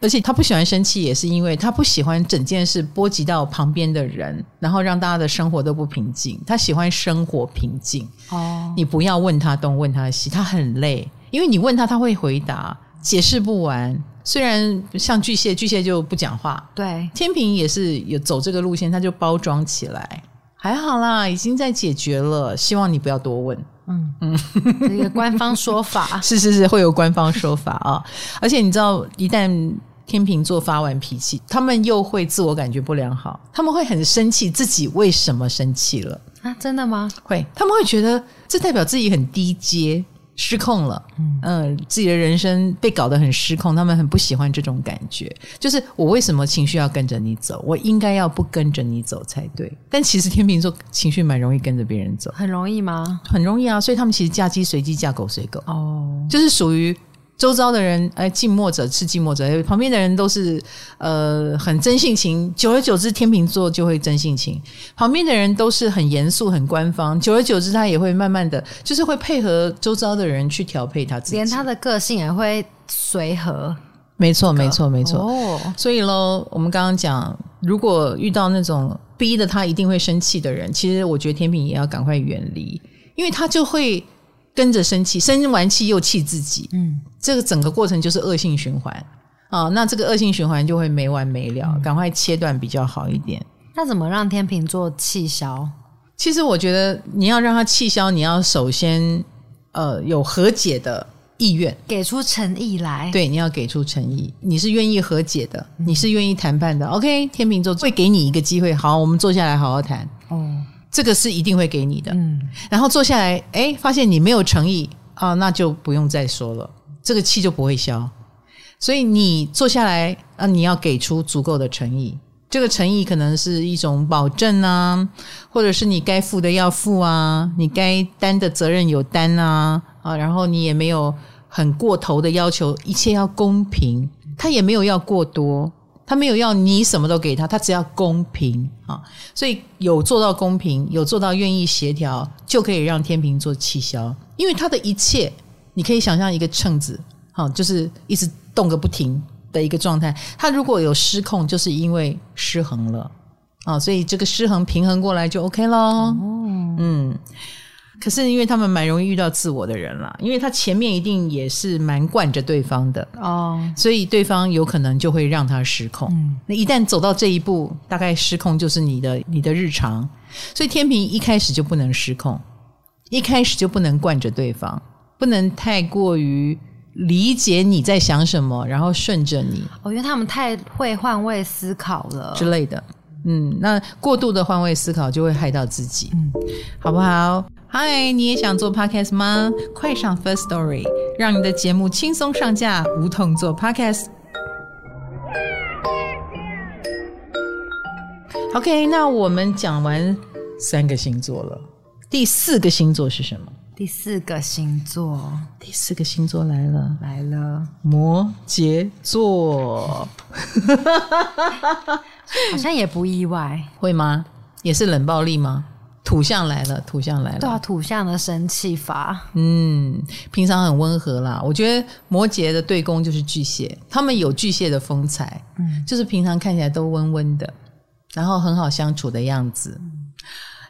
而且他不喜欢生气，也是因为他不喜欢整件事波及到旁边的人，然后让大家的生活都不平静。他喜欢生活平静。哦，你不要问他东问他西，他很累，因为你问他他会回答，解释不完。虽然像巨蟹，巨蟹就不讲话。对，天平也是有走这个路线，他就包装起来。还好啦，已经在解决了。希望你不要多问。嗯嗯，这个官方说法 *laughs* 是是是会有官方说法啊。而且你知道，一旦天秤座发完脾气，他们又会自我感觉不良好，他们会很生气，自己为什么生气了啊？真的吗？会，他们会觉得这代表自己很低阶。失控了，嗯、呃，自己的人生被搞得很失控，他们很不喜欢这种感觉。就是我为什么情绪要跟着你走？我应该要不跟着你走才对。但其实天秤座情绪蛮容易跟着别人走，很容易吗？很容易啊，所以他们其实嫁鸡随鸡，嫁狗随狗。哦，就是属于。周遭的人，哎，近墨者赤，近墨者。旁边的人都是呃很真性情，久而久之，天秤座就会真性情。旁边的人都是很严肃、很官方，久而久之，他也会慢慢的就是会配合周遭的人去调配他自己，连他的个性也会随和。没错，没错，没错。哦，所以喽，我们刚刚讲，如果遇到那种逼得他一定会生气的人，其实我觉得天秤也要赶快远离，因为他就会。跟着生气，生完气又气自己，嗯，这个整个过程就是恶性循环啊。那这个恶性循环就会没完没了，嗯，赶快切断比较好一点。那怎么让天秤座气消？其实我觉得你要让他气消，你要首先呃有和解的意愿，给出诚意来。对，你要给出诚意，你是愿意和解的，你是愿意谈判的。嗯，OK，天秤座会给你一个机会，好，我们坐下来好好谈。哦。这个是一定会给你的，嗯，然后坐下来，哎，发现你没有诚意啊，那就不用再说了，这个气就不会消。所以你坐下来啊，你要给出足够的诚意，这个诚意可能是一种保证啊，或者是你该负的要负啊，你该担的责任有担啊，啊，然后你也没有很过头的要求，一切要公平，他也没有要过多。他没有要你什么都给他，他只要公平啊，所以有做到公平，有做到愿意协调，就可以让天平座气消。因为他的一切，你可以想象一个秤子，哈，就是一直动个不停的一个状态。他如果有失控，就是因为失衡了啊，所以这个失衡平衡过来就 OK 咯。嗯。可是因为他们蛮容易遇到自我的人啦，因为他前面一定也是蛮惯着对方的哦，所以对方有可能就会让他失控。嗯，那一旦走到这一步，大概失控就是你的你的日常。所以天平一开始就不能失控，一开始就不能惯着对方，不能太过于理解你在想什么，然后顺着你。哦，因为他们太会换位思考了之类的。嗯，那过度的换位思考就会害到自己，嗯，好不好？嗨，你也想做 podcast 吗？快上 First Story，让你的节目轻松上架，无痛做 podcast。OK，那我们讲完三个星座了，第四个星座是什么？第四个星座，第四个星座来了，来了，摩羯座，好像也不意外，*laughs* 会吗？也是冷暴力吗？土象来了，土象来了。对啊，土象的生气法。嗯，平常很温和啦。我觉得摩羯的对宫就是巨蟹，他们有巨蟹的风采，嗯，就是平常看起来都温温的，然后很好相处的样子。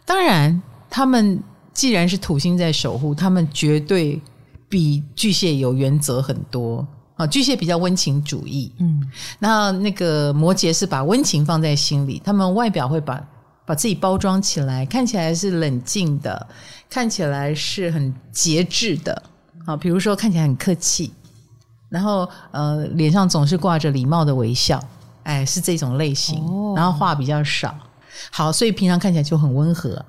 当然，他们既然是土星在守护，他们绝对比巨蟹有原则很多啊。巨蟹比较温情主义，嗯，那那个摩羯是把温情放在心里，他们外表会把。把自己包装起来，看起来是冷静的，看起来是很节制的啊。比如说看起来很客气，然后呃，脸上总是挂着礼貌的微笑，哎，是这种类型。哦、然后话比较少，好，所以平常看起来就很温和。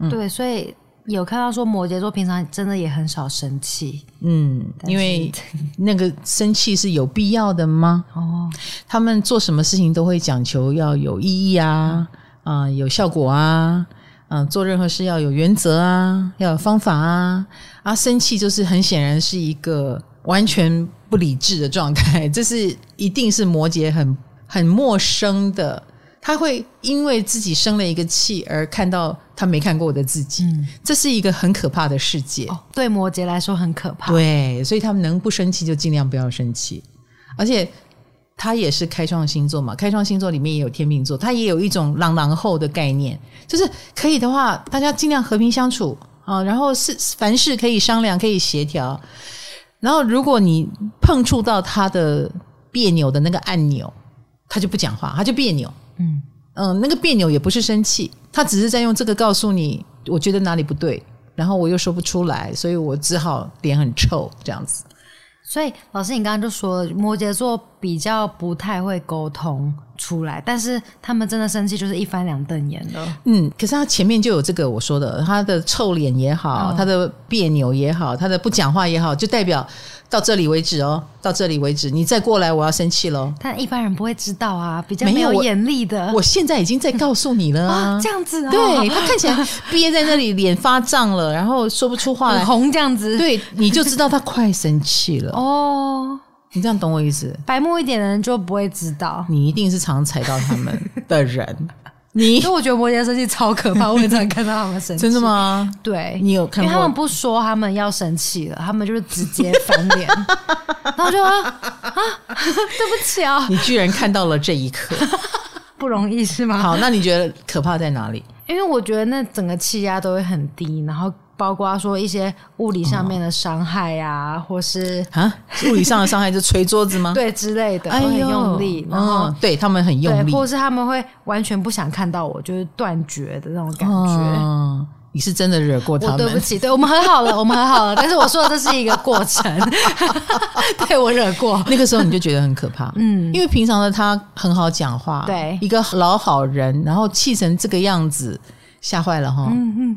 嗯、对，所以有看到说摩羯座平常真的也很少生气。嗯，因为 *laughs* 那个生气是有必要的吗？哦，他们做什么事情都会讲求要有意义啊。嗯啊、呃，有效果啊！嗯、呃，做任何事要有原则啊，要有方法啊！啊，生气就是很显然是一个完全不理智的状态，*laughs* 这是一定是摩羯很很陌生的。他会因为自己生了一个气而看到他没看过的自己，嗯、这是一个很可怕的世界。哦，对摩羯来说很可怕。对，所以他们能不生气就尽量不要生气，而且。他也是开创星座嘛，开创星座里面也有天秤座，他也有一种朗朗后的概念，就是可以的话，大家尽量和平相处啊，然后是凡事可以商量，可以协调。然后如果你碰触到他的别扭的那个按钮，他就不讲话，他就别扭。嗯，嗯，那个别扭也不是生气，他只是在用这个告诉你，我觉得哪里不对，然后我又说不出来，所以我只好脸很臭这样子。所以老师，你刚刚就说了，摩羯座比较不太会沟通出来，但是他们真的生气就是一翻两瞪眼的。嗯，可是他前面就有这个我说的，他的臭脸也好，哦、他的别扭也好，他的不讲话也好，就代表。到这里为止哦，到这里为止，你再过来，我要生气喽。但一般人不会知道啊，比较没有眼力的。我，我现在已经在告诉你了啊，*laughs* 这样子啊、哦。对，他看起来憋在那里，脸发胀了，然后说不出话来，红这样子。对，你就知道他快生气了哦。你这样懂我意思？白目一点的人就不会知道，你一定是常踩到他们的人。*laughs* 你，所以我觉得摩羯生气超可怕，我也常看到他们生气。真的吗？对，你有看过？因为他们不说他们要生气了，他们就是直接翻脸，*laughs* 然后我就啊啊，*laughs* 对不起啊！你居然看到了这一刻，不容易是吗？好，那你觉得可怕在哪里？因为我觉得那整个气压都会很低，然后。包括说一些物理上面的伤害啊，哦、或是啊，物理上的伤害就捶桌子吗？*laughs* 对，之类的，很用力，然后、嗯、对他们很用力，或者是他们会完全不想看到我，就是断绝的那种感觉。嗯、你是真的惹过他们？对不起，对我们很好了，*laughs* 我们很好了。但是我说的这是一个过程，*laughs* 对我惹过。那个时候你就觉得很可怕，嗯，因为平常的他很好讲话，对，一个老好人，然后气成这个样子。吓坏了哈，嗯嗯，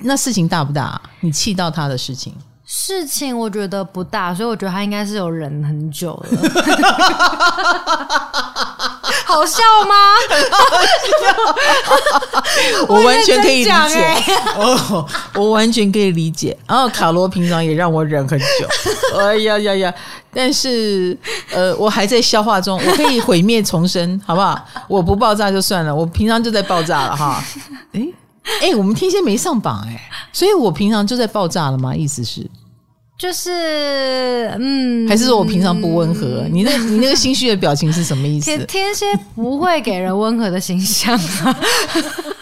那事情大不大？你气到他的事情？事情我觉得不大，所以我觉得他应该是有忍很久了。*laughs* 好笑吗？*laughs* 我完全可以理解哦，我完全可以理解。然后卡罗平常也让我忍很久，哎呀呀呀！但是呃，我还在消化中，我可以毁灭重生，好不好？我不爆炸就算了，我平常就在爆炸了哈。诶 *laughs* 哎、欸，我们天蝎没上榜哎、欸，所以我平常就在爆炸了吗？意思是，就是嗯，还是说我平常不温和？嗯、你那，*laughs* 你那个心虚的表情是什么意思？天天蝎不会给人温和的形象啊。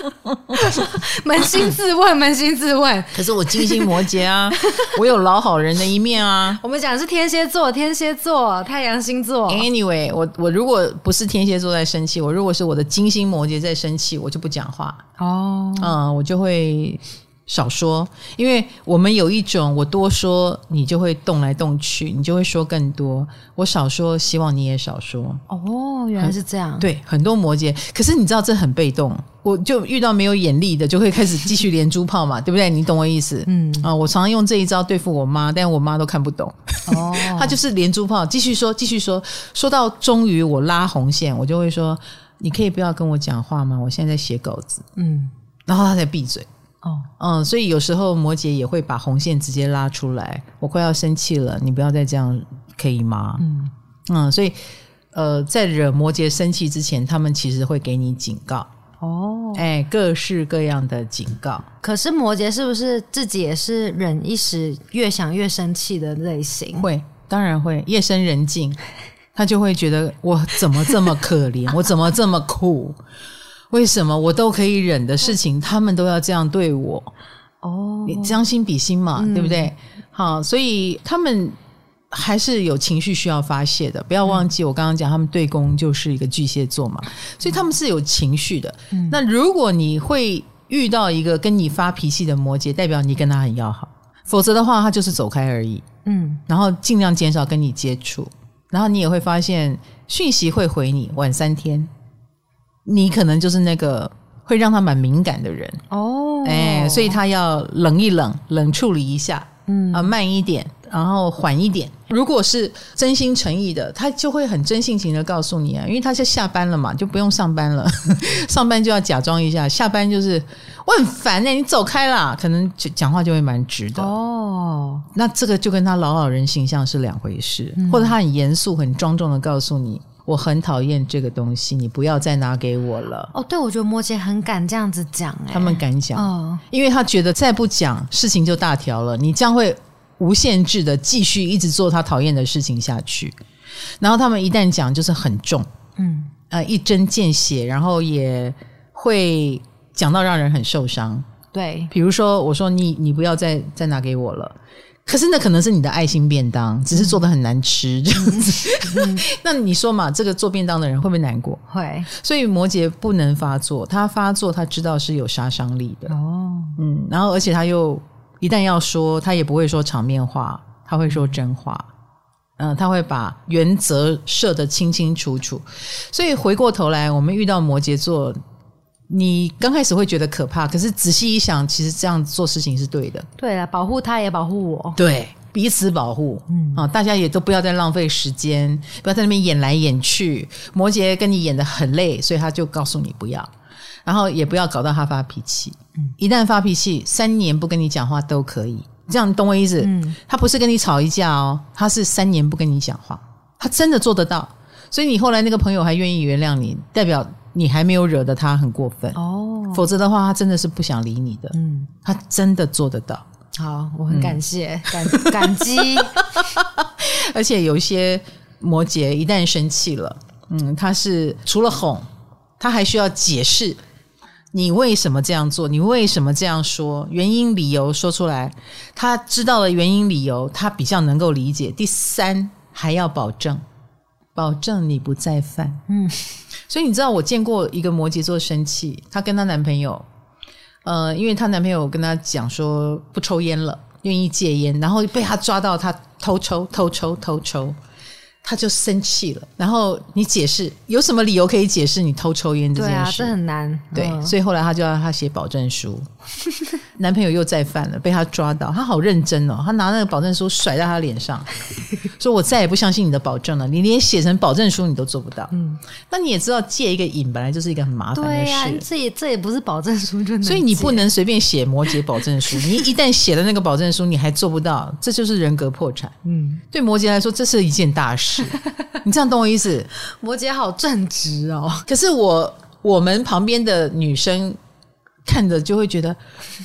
*laughs* 扪心自问，扪心自问。可是我金星摩羯啊，*laughs* 我有老好人的一面啊。我们讲的是天蝎座，天蝎座，太阳星座。Anyway，我我如果不是天蝎座在生气，我如果是我的金星摩羯在生气，我就不讲话。哦，嗯，我就会。少说，因为我们有一种，我多说你就会动来动去，你就会说更多。我少说，希望你也少说。哦，原来是这样。对，很多摩羯，可是你知道这很被动。我就遇到没有眼力的，就会开始继续连珠炮嘛，*laughs* 对不对？你懂我意思？嗯啊，我常常用这一招对付我妈，但我妈都看不懂。哦，*laughs* 她就是连珠炮，继续说，继续说，说到终于我拉红线，我就会说：“你可以不要跟我讲话吗？我现在在写稿子。”嗯，然后她才闭嘴。哦，嗯，所以有时候摩羯也会把红线直接拉出来。我快要生气了，你不要再这样，可以吗？嗯嗯，所以呃，在惹摩羯生气之前，他们其实会给你警告。哦，哎，各式各样的警告。可是摩羯是不是自己也是忍一时，越想越生气的类型？会，当然会。夜深人静，他就会觉得我怎么这么可怜，我怎么这么苦。为什么我都可以忍的事情，他们都要这样对我？哦，你将心比心嘛，嗯、对不对？好，所以他们还是有情绪需要发泄的。不要忘记，我刚刚讲他们对宫就是一个巨蟹座嘛，所以他们是有情绪的。嗯、那如果你会遇到一个跟你发脾气的摩羯，代表你跟他很要好；否则的话，他就是走开而已。嗯，然后尽量减少跟你接触，然后你也会发现讯息会回你晚三天。你可能就是那个会让他蛮敏感的人哦，哎，所以他要冷一冷，冷处理一下，嗯啊，慢一点，然后缓一点。如果是真心诚意的，他就会很真性情的告诉你啊，因为他是下班了嘛，就不用上班了，*laughs* 上班就要假装一下，下班就是我很烦哎、欸，你走开啦，可能就讲话就会蛮直的哦。那这个就跟他老好人形象是两回事，嗯、或者他很严肃、很庄重的告诉你。我很讨厌这个东西，你不要再拿给我了。哦，对，我觉得摩羯很敢这样子讲，欸，他们敢讲，哦，因为他觉得再不讲事情就大条了，你将会无限制的继续一直做他讨厌的事情下去。然后他们一旦讲，就是很重，嗯，呃，一针见血，然后也会讲到让人很受伤。对，比如说我说你你不要再再拿给我了。可是那可能是你的爱心便当，只是做的很难吃这样子。嗯、*laughs* 那你说嘛，这个做便当的人会不会难过？会。所以摩羯不能发作，他发作他知道是有杀伤力的哦。嗯，然后而且他又一旦要说，他也不会说场面话，他会说真话。嗯，他会把原则设得清清楚楚。所以回过头来，我们遇到摩羯座。你刚开始会觉得可怕，可是仔细一想，其实这样做事情是对的。对啊，保护他也保护我，对，彼此保护。嗯啊，大家也都不要再浪费时间，不要在那边演来演去。摩羯跟你演得很累，所以他就告诉你不要，然后也不要搞到他发脾气。嗯，一旦发脾气，三年不跟你讲话都可以。这样懂我意思？嗯，他不是跟你吵一架哦，他是三年不跟你讲话，他真的做得到。所以你后来那个朋友还愿意原谅你，代表。你还没有惹得他很过分哦，否则的话，他真的是不想理你的。嗯，他真的做得到。好，我很感谢，嗯、感感激。*laughs* 而且有一些摩羯一旦生气了，嗯，他是除了哄，他还需要解释你为什么这样做，你为什么这样说，原因理由说出来。他知道了原因理由，他比较能够理解。第三，还要保证，保证你不再犯。嗯。所以你知道，我见过一个摩羯座生气，她跟她男朋友，呃，因为她男朋友跟她讲说不抽烟了，愿意戒烟，然后被她抓到她偷抽、偷抽、偷抽。他就生气了，然后你解释有什么理由可以解释你偷抽烟这件事？对啊，这很难。对，嗯、所以后来他就让他写保证书。*laughs* 男朋友又再犯了，被他抓到，他好认真哦，他拿那个保证书甩在他脸上，*laughs* 说我再也不相信你的保证了，你连写成保证书你都做不到。嗯，那你也知道戒一个瘾本来就是一个很麻烦的事。对呀、啊，这也这也不是保证书就能，所以你不能随便写摩羯保证书。*laughs* 你一旦写了那个保证书，你还做不到，这就是人格破产。嗯，对摩羯来说，这是一件大事。*laughs* 你这样懂我意思？摩羯好正直哦。可是我我们旁边的女生看着就会觉得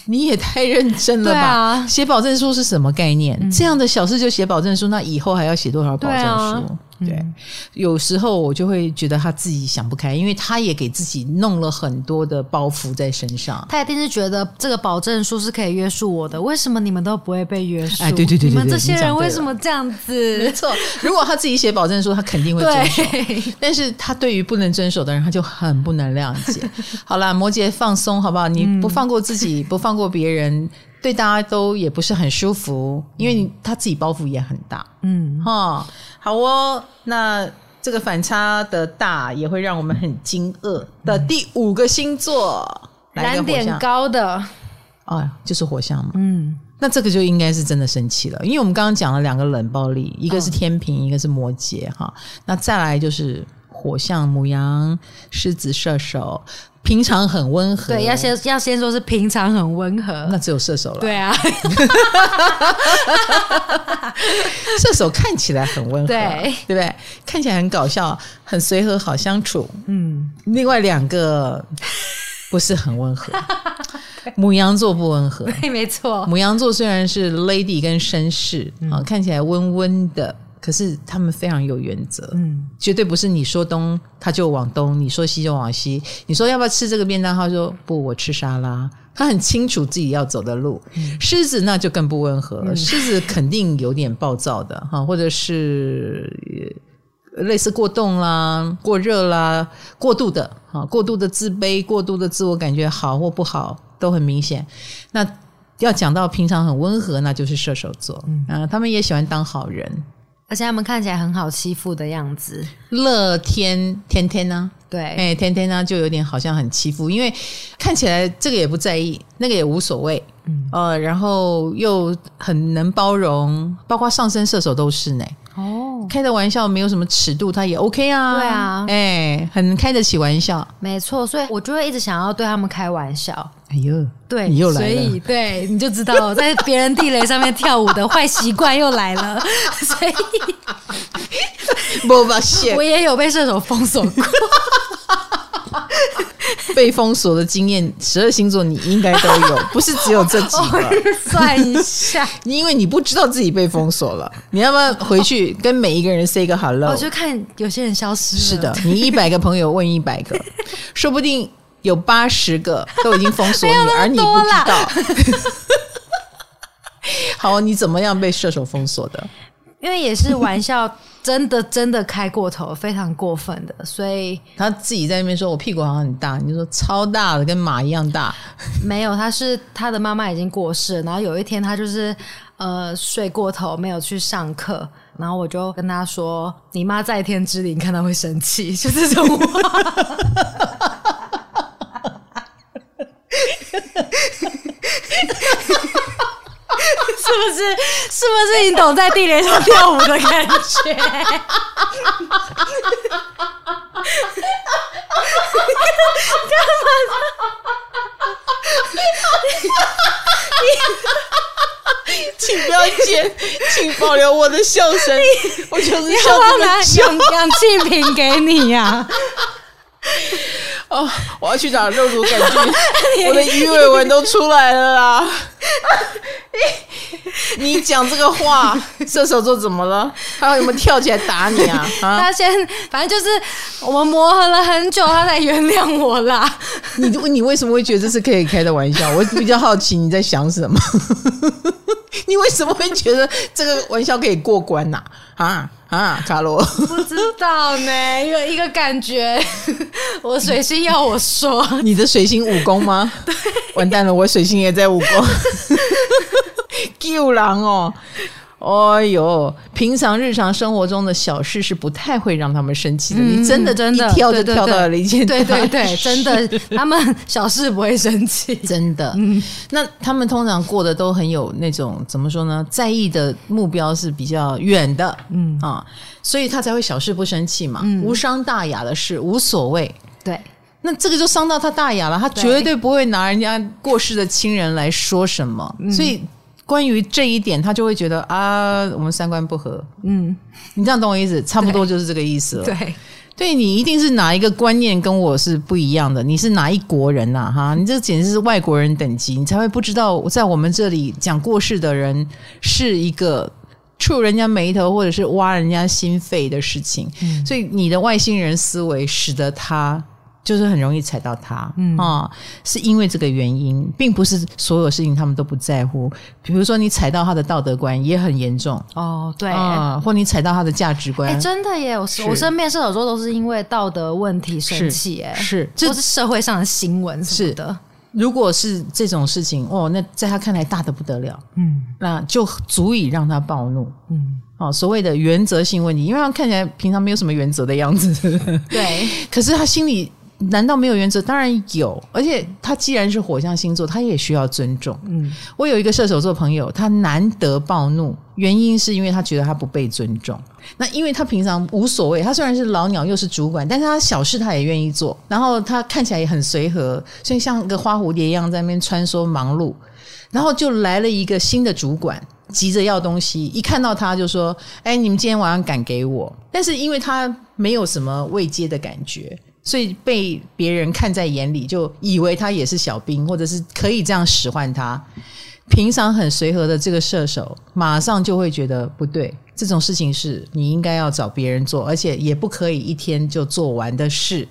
你也太认真了吧？啊、写保证书是什么概念？嗯、这样的小事就写保证书，那以后还要写多少保证书？对，嗯、有时候我就会觉得他自己想不开，因为他也给自己弄了很多的包袱在身上。他一定是觉得这个保证书是可以约束我的，为什么你们都不会被约束？哎，对对对对，你们这些人为什么这样子？没错，如果他自己写保证书，他肯定会遵守。但是他对于不能遵守的人，他就很不能谅解。*laughs* 好啦，摩羯放松好不好？你不放过自己，嗯、不放过别人。对大家都也不是很舒服，因为他自己包袱也很大。嗯，哈，好哦。那这个反差的大也会让我们很惊愕的第五个星座，燃点高的哦，就是火象嘛。嗯，那这个就应该是真的生气了，因为我们刚刚讲了两个冷暴力，一个是天平，一个是摩羯。哈，那再来就是火象母羊、狮子、射手。平常很温和，对，要先要先说是平常很温和，那只有射手了。对啊，*laughs* 射手看起来很温和，对，对不对？看起来很搞笑，很随和，好相处。嗯，另外两个不是很温和，*laughs* 牡羊座不温和，对，没错。牡羊座虽然是 lady 跟绅士啊，嗯、看起来温温的。可是他们非常有原则，嗯，绝对不是你说东他就往东，你说西就往西。你说要不要吃这个便当？他说不，我吃沙拉。他很清楚自己要走的路。嗯、狮子那就更不温和了，嗯、狮子肯定有点暴躁的哈，或者是类似过动啦、过热啦、过度的哈、过度的自卑、过度的自我感觉好或不好都很明显。那要讲到平常很温和，那就是射手座，嗯、啊，他们也喜欢当好人。而且他们看起来很好欺负的样子，乐天天天呢、啊？对，哎，天天呢就有点好像很欺负，因为看起来这个也不在意，那个也无所谓，嗯，呃，然后又很能包容，包括上升射手都是呢。哦，开的玩笑没有什么尺度，他也 OK 啊。对啊，哎，很开得起玩笑。没错，所以我就会一直想要对他们开玩笑。哎呦，对，你又来了。所以，对，你就知道在别人地雷上面跳舞的坏习惯又来了。*laughs* *laughs* 所以，我发现，我也有被射手封锁过。*laughs* 被封锁的经验，十二星座你应该都有，*laughs* 不是只有这几个。算一下，因为你不知道自己被封锁了，*laughs* 你要不要回去跟每一个人 say 个 hello？我就看有些人消失了。是的，你一百个朋友问一百个，说不定有八十个都已经封锁你，而你不知道。好，你怎么样被射手封锁的？*laughs* 因为也是玩笑，真的真的开过头，非常过分的，所以他自己在那边说：“我屁股好像很大。”你就说超大的，跟马一样大。*laughs* 没有，他是他的妈妈已经过世了，然后有一天他就是呃睡过头，没有去上课，然后我就跟他说：“你妈在天之灵看到会生气。”就这种话。是不是？是不是你懂在地雷上跳舞的感觉？干嘛？请不要剪，请保留我的笑声。我就是要拿氧氧气瓶给你呀、啊！哦，我要去找肉毒杆菌，*laughs* 我的鱼尾纹都出来了啦！*laughs* 你讲这个话，*laughs* 射手座怎么了？他有没有跳起来打你啊？*laughs* 啊他先，反正就是我们磨合了很久，他才原谅我啦。你你为什么会觉得这是可以开的玩笑？我比较好奇你在想什么？你为什么会觉得这个玩笑可以过关呐、啊？啊啊，卡罗，不知道呢，有一个感觉，我水星要我说，你的水星武功吗？对，完蛋了，我水星也在五宫。*laughs* 救狼哦！哎呦，平常日常生活中的小事是不太会让他们生气的。嗯、你真的真的跳就跳到了一件对对对，真的，他们小事不会生气，*laughs* 真的。嗯，那他们通常过得都很有那种怎么说呢？在意的目标是比较远的，嗯啊，所以他才会小事不生气嘛，嗯、无伤大雅的事无所谓。对，那这个就伤到他大雅了，他绝对不会拿人家过世的亲人来说什么，所以。关于这一点，他就会觉得啊，我们三观不合。嗯，你这样懂我意思？差不多就是这个意思了。对，对你一定是哪一个观念跟我是不一样的？你是哪一国人呐？哈，你这简直是外国人等级，你才会不知道在我们这里讲过世的人是一个触人家眉头或者是挖人家心肺的事情。嗯，所以你的外星人思维使得他。就是很容易踩到他，嗯。啊，是因为这个原因，并不是所有事情他们都不在乎。比如说你踩到他的道德观也很严重。哦，对。啊，或你踩到他的价值观，哎，真的耶！我我身边射手座都是因为道德问题生气，哎，是，这是社会上的新闻是的。如果是这种事情，哦，那在他看来大的不得了，嗯，那就足以让他暴怒，嗯，哦，所谓的原则性问题，因为他看起来平常没有什么原则的样子，对，*laughs* 可是他心里。难道没有原则？当然有，而且他既然是火象星座，他也需要尊重。嗯，我有一个射手座朋友，他难得暴怒，原因是因为他觉得他不被尊重。那因为他平常无所谓，他虽然是老鸟又是主管，但是他小事他也愿意做，然后他看起来也很随和，所以像个花蝴蝶一样在那边穿梭忙碌。然后就来了一个新的主管，急着要东西，一看到他就说：“哎，你们今天晚上敢给我。”但是因为他没有什么未接的感觉。所以被别人看在眼里，就以为他也是小兵，或者是可以这样使唤他。平常很随和的这个射手，马上就会觉得不对，这种事情是你应该要找别人做，而且也不可以一天就做完的事。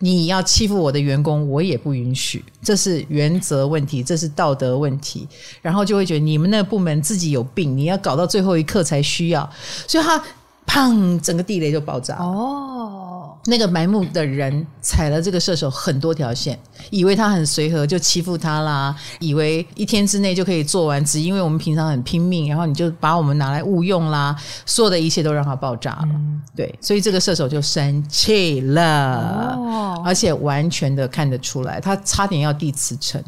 你要欺负我的员工，我也不允许。这是原则问题，这是道德问题。然后就会觉得你们那部门自己有病，你要搞到最后一刻才需要。所以他。砰！整个地雷就爆炸哦。那个埋伏的人踩了这个射手很多条线，以为他很随和就欺负他啦，以为一天之内就可以做完，只因为我们平常很拼命，然后你就把我们拿来误用啦，所有的一切都让他爆炸了。嗯、对，所以这个射手就生气了，哦、而且完全的看得出来，他差点要递辞呈。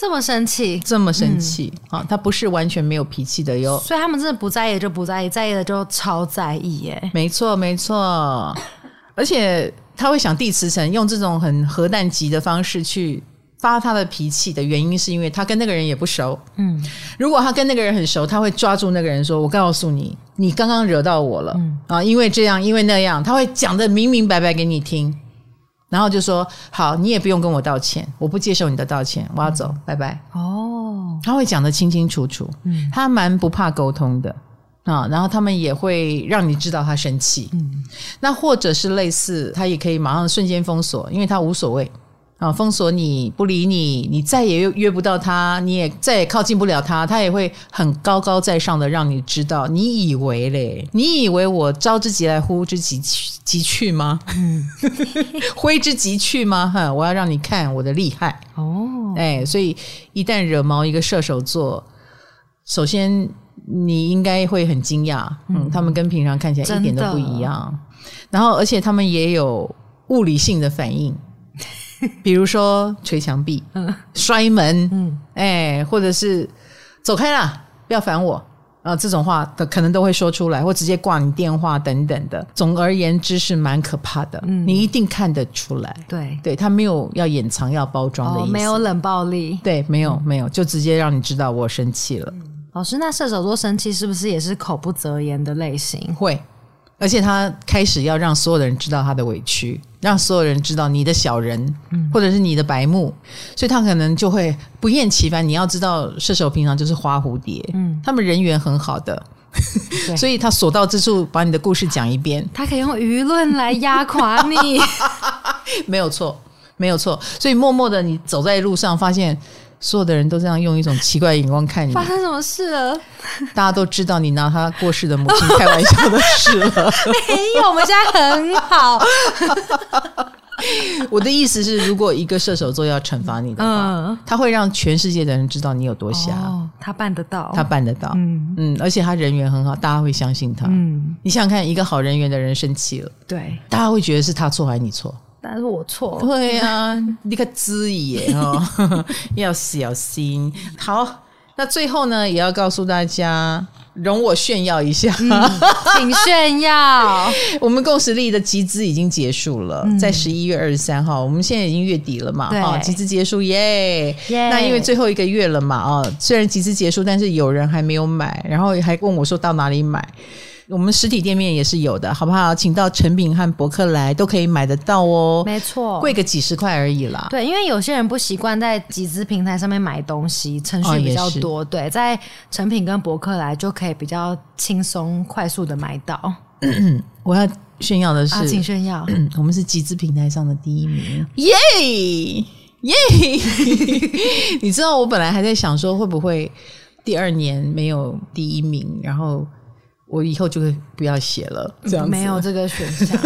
这么生气，这么生气啊！他不是完全没有脾气的哟。所以他们真的不在意就不在意，在意的就超在意耶。没错，没错。*coughs* 而且他会想地磁层，用这种很核弹级的方式去发他的脾气的原因，是因为他跟那个人也不熟。嗯，如果他跟那个人很熟，他会抓住那个人说：“我告诉你，你刚刚惹到我了。嗯，啊，因为这样，因为那样，他会讲得明明白白给你听。”然后就说好，你也不用跟我道歉，我不接受你的道歉，我要走，嗯、拜拜。哦，他会讲得清清楚楚，嗯，他蛮不怕沟通的啊。然后他们也会让你知道他生气，嗯，那或者是类似，他也可以马上瞬间封锁，因为他无所谓啊，封锁你，不理你，你再也约不到他，你也再也靠近不了他，他也会很高高在上的让你知道。你以为嘞？你以为我招之即来，呼之即去，即去吗？嗯，*laughs* *laughs* 挥之即去吗？哈，我要让你看我的厉害哦！哎，所以一旦惹毛一个射手座，首先你应该会很惊讶，嗯，他们跟平常看起来一点都不一样。然后，而且他们也有物理性的反应。*laughs* 比如说捶墙壁、嗯、摔门，嗯，哎，或者是走开啦，不要烦我啊，这种话的可能都会说出来，或直接挂你电话等等的。总而言之是蛮可怕的，嗯，你一定看得出来。对，对他没有要隐藏、要包装的意思，哦，没有冷暴力，对，没有没有，就直接让你知道我生气了。嗯，老师，那射手座生气是不是也是口不择言的类型？会。而且他开始要让所有的人知道他的委屈，让所有人知道你的小人，嗯，或者是你的白目，所以他可能就会不厌其烦。你要知道，射手平常就是花蝴蝶，嗯，他们人缘很好的，*laughs* 所以他所到之处把你的故事讲一遍，他可以用舆论来压垮你，*laughs* 没有错，没有错。所以默默的你走在路上，发现。所有的人都这样用一种奇怪的眼光看你，发生什么事了？大家都知道你拿他过世的母亲开玩笑的事了。*laughs* 没有，我们现在很好。*laughs* 我的意思是，如果一个射手座要惩罚你的话，嗯，他会让全世界的人知道你有多瞎。哦，他办得到，他办得到。嗯嗯，而且他人缘很好，大家会相信他。嗯，你想想看，一个好人缘的人生气了，对，大家会觉得是他错还是你错？但是我错，对啊，你可质疑耶哦，*laughs* 要小心。好，那最后呢，也要告诉大家，容我炫耀一下，嗯、请炫耀。*laughs* 我们共识力的集资已经结束了，嗯、在十一月二十三号，我们现在已经月底了嘛，哈，集资结束耶。那因为最后一个月了嘛，哦，虽然集资结束，但是有人还没有买，然后还问我说到哪里买。我们实体店面也是有的，好不好？请到成品和博客来都可以买得到哦。没错，贵个几十块而已啦。对，因为有些人不习惯在集资平台上面买东西，程序比较多。哦、对，在成品跟博客来就可以比较轻松、快速的买到。*clears throat* 我要炫耀的是，啊、请炫耀，*clears throat* 我们是集资平台上的第一名，耶耶！*laughs* 你知道我本来还在想说，会不会第二年没有第一名，然后。我以后就会不要写了，这样子没有这个选项。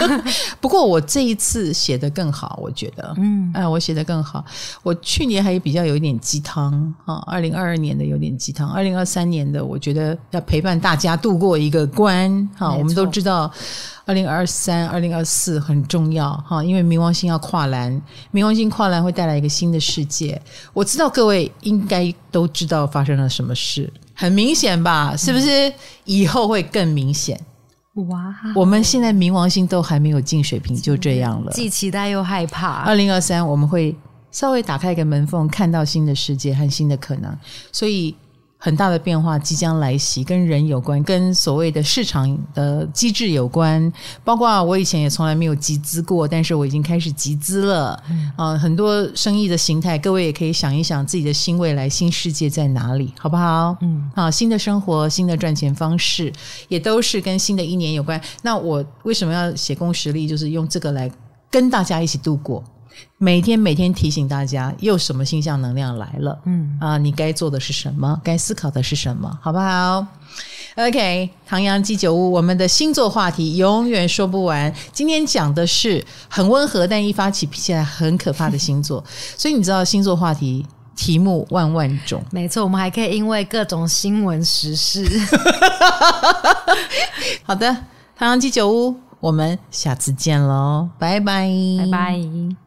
*laughs* 不过我这一次写得更好，我觉得，嗯，哎，我写得更好。我去年还比较有一点鸡汤啊，二零二二年的有点鸡汤，二零二三年的我觉得要陪伴大家度过一个关。哈，我们都知道，二零二三、二零二四很重要哈，因为冥王星要跨栏，冥王星跨栏会带来一个新的世界。我知道各位应该都知道发生了什么事。很明显吧，是不是？以后会更明显。哇！我们现在冥王星都还没有进水平，就这样了。既期待又害怕。二零二三，我们会稍微打开一个门缝，看到新的世界和新的可能。所以。很大的变化即将来袭，跟人有关，跟所谓的市场的机制有关。包括我以前也从来没有集资过，但是我已经开始集资了。嗯、呃，很多生意的形态，各位也可以想一想自己的新未来、新世界在哪里，好不好？嗯，啊，新的生活、新的赚钱方式，也都是跟新的一年有关。那我为什么要写共时历？就是用这个来跟大家一起度过。每天每天提醒大家，又什么星象能量来了？嗯啊，你该做的是什么？该思考的是什么？好不好？OK，唐阳鸡酒屋，我们的星座话题永远说不完。今天讲的是很温和，但一发起脾气来很可怕的星座。*laughs* 所以你知道星座话题题目万万种。没错，我们还可以因为各种新闻时事。*laughs* 好的，唐阳鸡酒屋，我们下次见喽，拜拜，拜拜。